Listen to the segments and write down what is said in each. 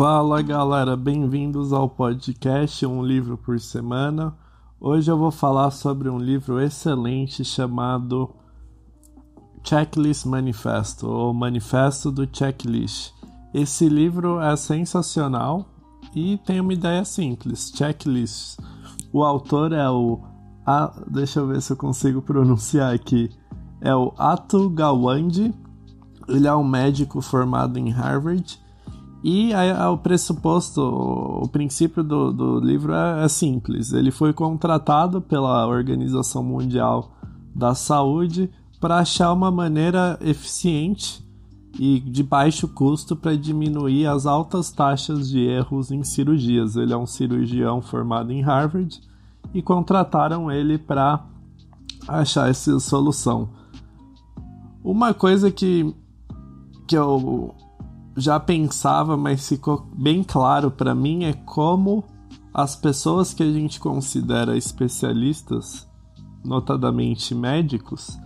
Fala galera, bem-vindos ao podcast Um Livro por Semana. Hoje eu vou falar sobre um livro excelente chamado Checklist Manifesto ou Manifesto do Checklist. Esse livro é sensacional e tem uma ideia simples: checklist. O autor é o. Ah, deixa eu ver se eu consigo pronunciar aqui. É o Atul Gawande. Ele é um médico formado em Harvard e o pressuposto, o princípio do, do livro é, é, simples. Ele foi contratado pela Organização Mundial da Saúde para achar uma maneira eficiente e de baixo custo para diminuir as altas taxas de erros em cirurgias. Ele é um cirurgião formado em Harvard e contrataram ele para achar essa solução. Uma coisa que, que eu já pensava, mas ficou bem claro para mim é como as pessoas que a gente considera especialistas, notadamente médicos,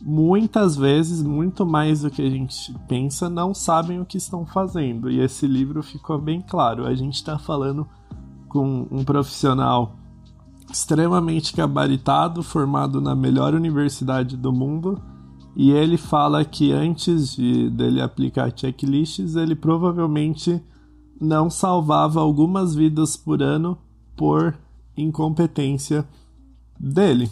muitas vezes, muito mais do que a gente pensa, não sabem o que estão fazendo. E esse livro ficou bem claro. A gente está falando com um profissional extremamente gabaritado, formado na melhor universidade do mundo e ele fala que antes de dele aplicar checklists, ele provavelmente não salvava algumas vidas por ano por incompetência dele.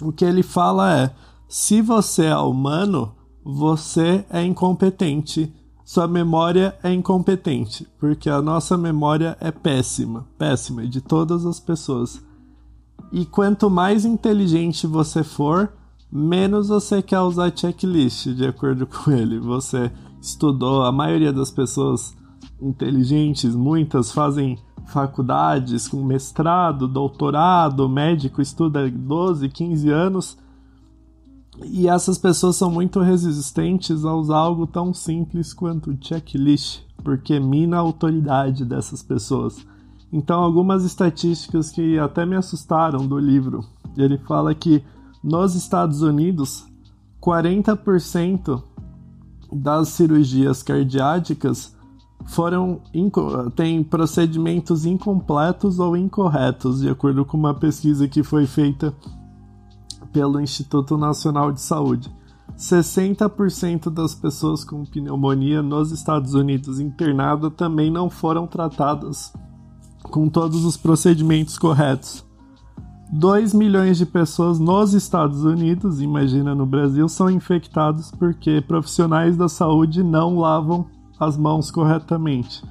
O que ele fala é: se você é humano, você é incompetente. Sua memória é incompetente, porque a nossa memória é péssima, péssima de todas as pessoas. E quanto mais inteligente você for, menos você quer usar checklist, de acordo com ele. Você estudou, a maioria das pessoas inteligentes, muitas fazem faculdades com mestrado, doutorado, médico estuda 12, 15 anos. E essas pessoas são muito resistentes a usar algo tão simples quanto checklist, porque mina a autoridade dessas pessoas. Então, algumas estatísticas que até me assustaram do livro. Ele fala que nos Estados Unidos, 40% das cirurgias cardiáticas foram têm procedimentos incompletos ou incorretos, de acordo com uma pesquisa que foi feita pelo Instituto Nacional de Saúde. 60% das pessoas com pneumonia nos Estados Unidos internada também não foram tratadas com todos os procedimentos corretos. 2 milhões de pessoas nos Estados Unidos, imagina no Brasil, são infectados porque profissionais da saúde não lavam as mãos corretamente.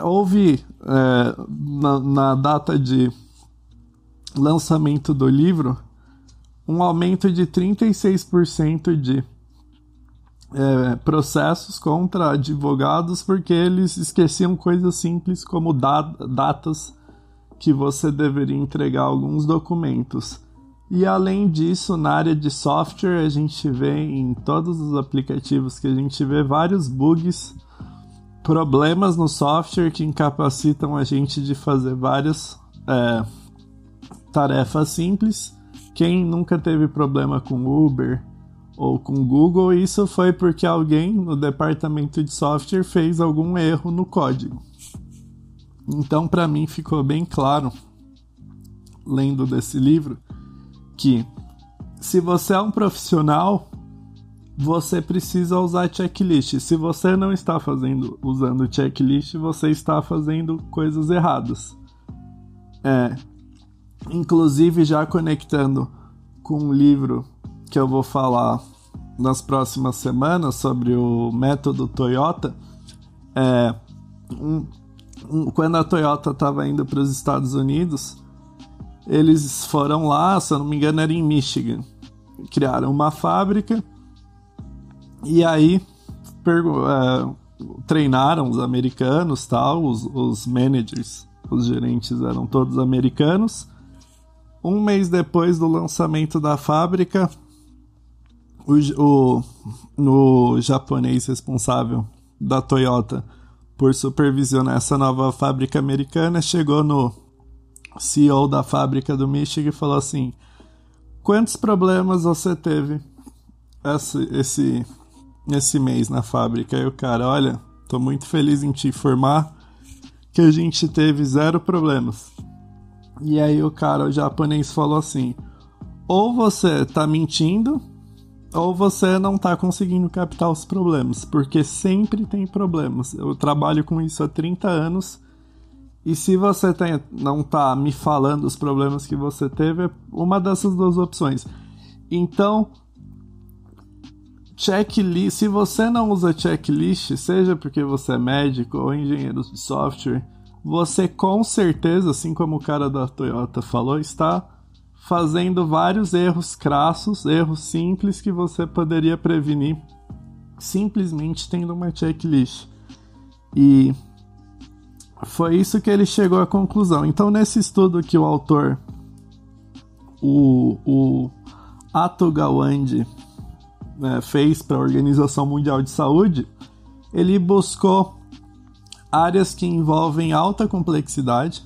Houve, é, na, na data de lançamento do livro, um aumento de 36% de é, processos contra advogados porque eles esqueciam coisas simples como datas que você deveria entregar alguns documentos. E além disso, na área de software, a gente vê em todos os aplicativos que a gente vê vários bugs, problemas no software que incapacitam a gente de fazer várias é, tarefas simples. Quem nunca teve problema com Uber ou com Google, isso foi porque alguém no departamento de software fez algum erro no código. Então, para mim, ficou bem claro, lendo desse livro, que se você é um profissional, você precisa usar checklist. Se você não está fazendo usando checklist, você está fazendo coisas erradas. É, inclusive já conectando com um livro que eu vou falar nas próximas semanas sobre o método Toyota, é um, quando a Toyota estava indo para os Estados Unidos, eles foram lá, se eu não me engano, era em Michigan. Criaram uma fábrica e aí é, treinaram os americanos, tal, os, os managers, os gerentes eram todos americanos. Um mês depois do lançamento da fábrica, o, o, o japonês responsável da Toyota por supervisionar essa nova fábrica americana, chegou no CEO da fábrica do Michigan e falou assim: Quantos problemas você teve esse, esse, esse mês na fábrica? E o cara, olha, Tô muito feliz em te informar que a gente teve zero problemas. E aí o cara, o japonês, falou assim: ou você tá mentindo, ou você não tá conseguindo captar os problemas, porque sempre tem problemas. Eu trabalho com isso há 30 anos. E se você tem, não tá me falando os problemas que você teve, é uma dessas duas opções. Então, checklist, se você não usa checklist, seja porque você é médico ou engenheiro de software, você com certeza, assim como o cara da Toyota falou, está fazendo vários erros crassos, erros simples que você poderia prevenir simplesmente tendo uma checklist. E foi isso que ele chegou à conclusão. Então, nesse estudo que o autor, o, o Ato Gawande, né, fez para a Organização Mundial de Saúde, ele buscou áreas que envolvem alta complexidade,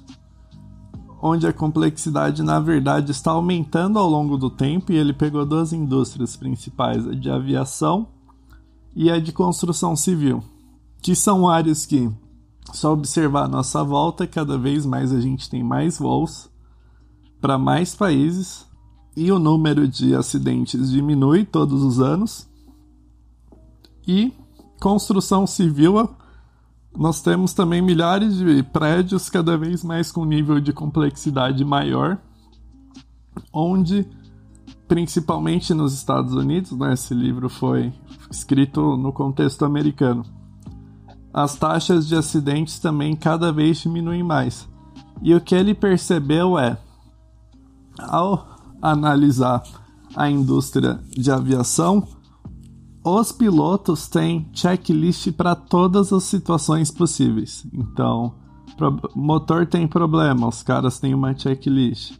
onde a complexidade na verdade está aumentando ao longo do tempo, e ele pegou duas indústrias principais, a de aviação e a de construção civil, que são áreas que, só observar a nossa volta, cada vez mais a gente tem mais voos para mais países e o número de acidentes diminui todos os anos. E construção civil, nós temos também milhares de prédios cada vez mais com nível de complexidade maior, onde principalmente nos Estados Unidos, né, esse livro foi escrito no contexto americano. As taxas de acidentes também cada vez diminuem mais. E o que ele percebeu é, ao analisar a indústria de aviação, os pilotos têm checklist para todas as situações possíveis. Então, motor tem problema, os caras têm uma checklist.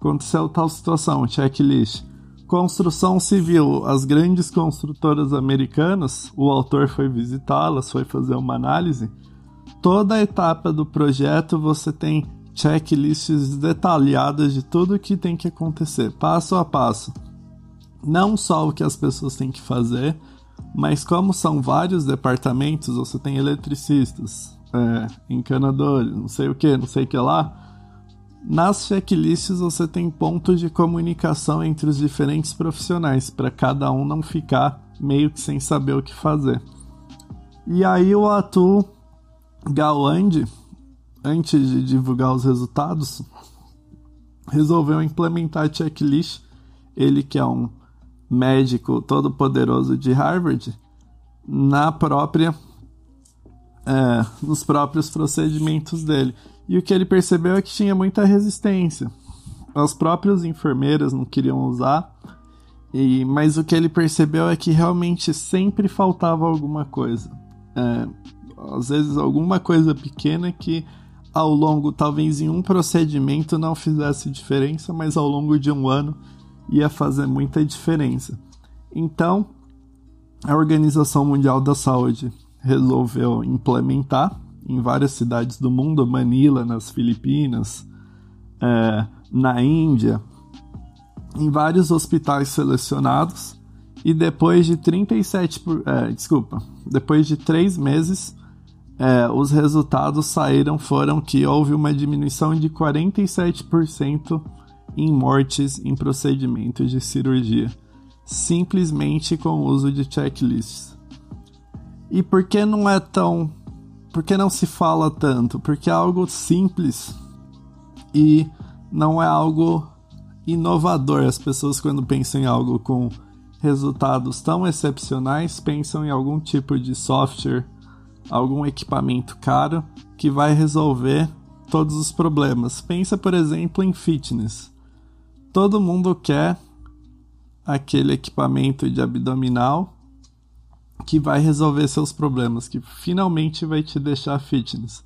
Aconteceu tal situação, checklist. Construção civil, as grandes construtoras americanas, o autor foi visitá-las, foi fazer uma análise. Toda etapa do projeto você tem checklists detalhadas de tudo o que tem que acontecer, passo a passo. Não só o que as pessoas têm que fazer, mas como são vários departamentos, você tem eletricistas, é, encanadores, não sei o que, não sei o que lá. Nas checklists você tem pontos de comunicação entre os diferentes profissionais, para cada um não ficar meio que sem saber o que fazer. E aí o Atu Gawande, antes de divulgar os resultados, resolveu implementar a checklist. Ele que é um médico todo poderoso de Harvard, na própria é, nos próprios procedimentos dele. E o que ele percebeu é que tinha muita resistência. As próprias enfermeiras não queriam usar, e, mas o que ele percebeu é que realmente sempre faltava alguma coisa. É, às vezes alguma coisa pequena que ao longo, talvez em um procedimento não fizesse diferença, mas ao longo de um ano ia fazer muita diferença. Então, a Organização Mundial da Saúde resolveu implementar em várias cidades do mundo, Manila, nas Filipinas, é, na Índia, em vários hospitais selecionados, e depois de 37 por, é, desculpa, depois de três meses, é, os resultados saíram foram que houve uma diminuição de 47% em mortes em procedimentos de cirurgia, simplesmente com o uso de checklists. E por que não é tão. Por que não se fala tanto? Porque é algo simples e não é algo inovador. As pessoas, quando pensam em algo com resultados tão excepcionais, pensam em algum tipo de software algum equipamento caro que vai resolver todos os problemas. Pensa, por exemplo, em fitness. Todo mundo quer aquele equipamento de abdominal que vai resolver seus problemas, que finalmente vai te deixar fitness.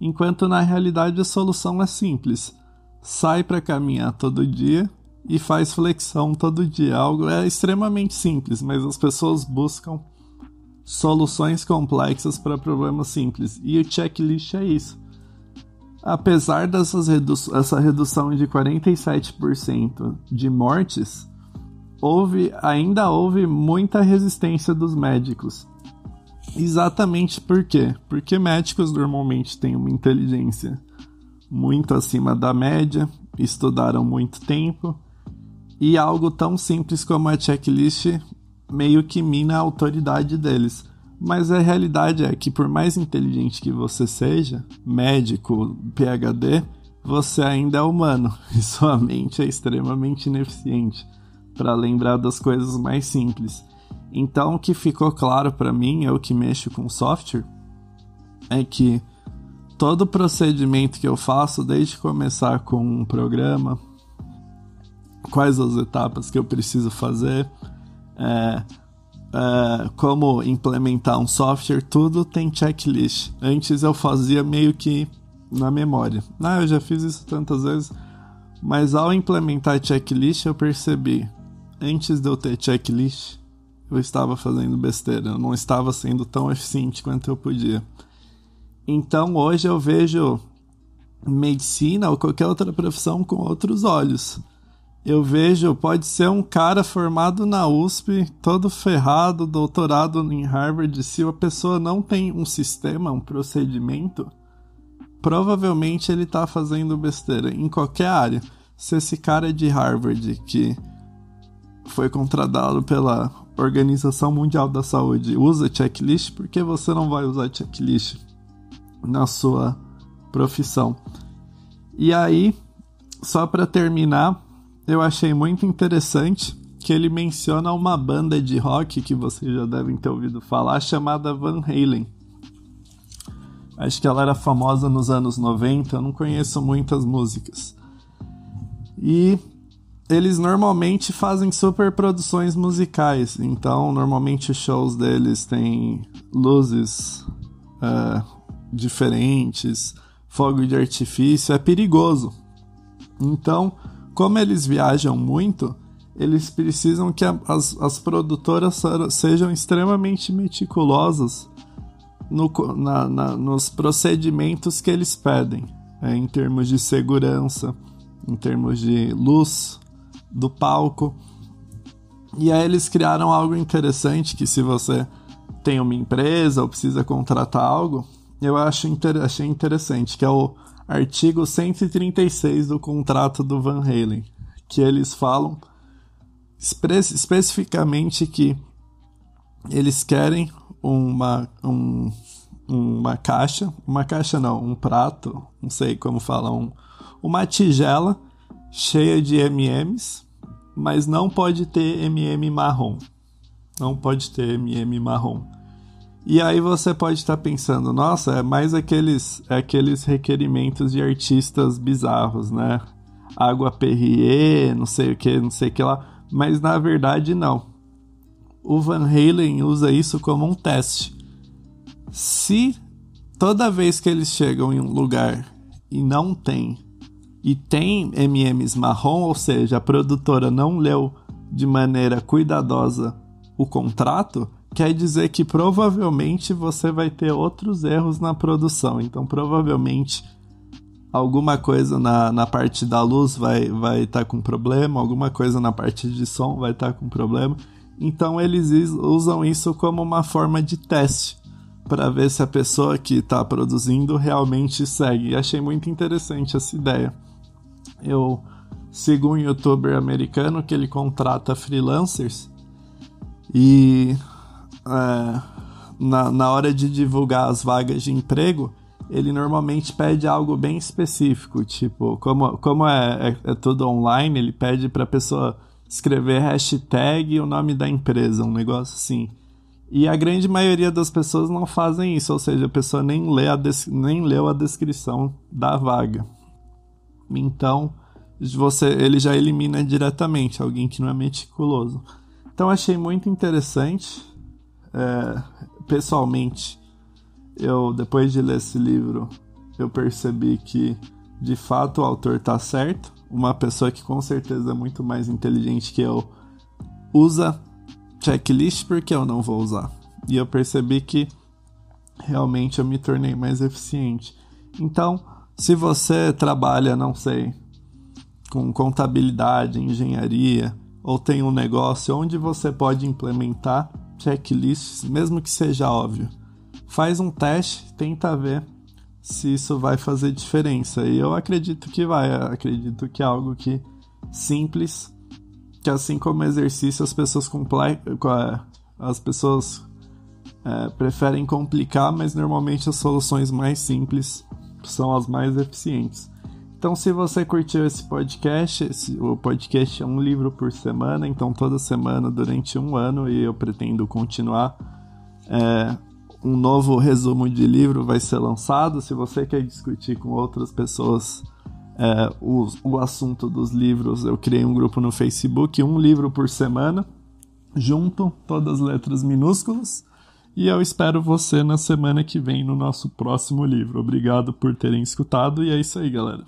Enquanto na realidade a solução é simples. Sai para caminhar todo dia e faz flexão todo dia. Algo é extremamente simples, mas as pessoas buscam soluções complexas para problemas simples. E o checklist é isso. Apesar dessas redu redução de 47% de mortes, houve, ainda houve muita resistência dos médicos. Exatamente por quê? Porque médicos normalmente têm uma inteligência muito acima da média, estudaram muito tempo, e algo tão simples como a checklist meio que mina a autoridade deles. Mas a realidade é que, por mais inteligente que você seja, médico, PhD, você ainda é humano e sua mente é extremamente ineficiente para lembrar das coisas mais simples. Então, o que ficou claro para mim, eu que mexo com software, é que todo procedimento que eu faço, desde começar com um programa, quais as etapas que eu preciso fazer, é, é, como implementar um software, tudo tem checklist. Antes eu fazia meio que na memória. Ah, eu já fiz isso tantas vezes, mas ao implementar checklist eu percebi, antes de eu ter checklist, eu estava fazendo besteira, eu não estava sendo tão eficiente quanto eu podia. Então hoje eu vejo medicina ou qualquer outra profissão com outros olhos. Eu vejo, pode ser um cara formado na USP, todo ferrado, doutorado em Harvard. Se a pessoa não tem um sistema, um procedimento, provavelmente ele está fazendo besteira em qualquer área. Se esse cara é de Harvard, que foi contratado pela Organização Mundial da Saúde, usa checklist, por que você não vai usar checklist na sua profissão? E aí, só para terminar, eu achei muito interessante que ele menciona uma banda de rock que vocês já devem ter ouvido falar, chamada Van Halen. Acho que ela era famosa nos anos 90, eu não conheço muitas músicas. E eles normalmente fazem super produções musicais, então normalmente os shows deles têm luzes uh, diferentes, fogo de artifício, é perigoso. Então, como eles viajam muito, eles precisam que a, as, as produtoras sejam extremamente meticulosas no, na, na, nos procedimentos que eles pedem, é, em termos de segurança, em termos de luz, do palco. E aí eles criaram algo interessante que se você tem uma empresa ou precisa contratar algo, eu acho inter achei interessante, que é o artigo 136 do contrato do Van Halen, que eles falam espe especificamente que eles querem uma, um, uma caixa, uma caixa não, um prato, não sei como falar, um, uma tigela cheia de MMs, mas não pode ter MM marrom. Não pode ter MM marrom. E aí você pode estar pensando, nossa, é mais aqueles, é aqueles requerimentos de artistas bizarros, né? Água Perrier, não sei o que, não sei o que lá. Mas na verdade não. O Van Halen usa isso como um teste. Se toda vez que eles chegam em um lugar e não tem e tem MMs marrom, ou seja, a produtora não leu de maneira cuidadosa o contrato, quer dizer que provavelmente você vai ter outros erros na produção. Então, provavelmente alguma coisa na, na parte da luz vai estar vai tá com problema, alguma coisa na parte de som vai estar tá com problema. Então, eles usam isso como uma forma de teste para ver se a pessoa que está produzindo realmente segue. E achei muito interessante essa ideia. Eu sigo um youtuber americano que ele contrata freelancers e é, na, na hora de divulgar as vagas de emprego, ele normalmente pede algo bem específico, tipo, como, como é, é, é tudo online, ele pede para a pessoa escrever hashtag e o nome da empresa, um negócio assim. E a grande maioria das pessoas não fazem isso, ou seja, a pessoa nem, lê a nem leu a descrição da vaga. Então, você, ele já elimina diretamente alguém que não é meticuloso. Então, achei muito interessante. É, pessoalmente, eu depois de ler esse livro, eu percebi que de fato o autor está certo. Uma pessoa que com certeza é muito mais inteligente que eu usa checklist porque eu não vou usar. E eu percebi que realmente eu me tornei mais eficiente. Então, se você trabalha, não sei, com contabilidade, engenharia, ou tem um negócio onde você pode implementar checklists, mesmo que seja óbvio, faz um teste, tenta ver se isso vai fazer diferença. E eu acredito que vai, eu acredito que é algo que simples, que assim como exercício as pessoas as pessoas é, preferem complicar, mas normalmente as soluções mais simples são as mais eficientes. Então, se você curtiu esse podcast, esse, o podcast é um livro por semana, então toda semana durante um ano e eu pretendo continuar. É, um novo resumo de livro vai ser lançado. Se você quer discutir com outras pessoas é, o, o assunto dos livros, eu criei um grupo no Facebook, um livro por semana, junto, todas as letras minúsculas. E eu espero você na semana que vem no nosso próximo livro. Obrigado por terem escutado e é isso aí, galera.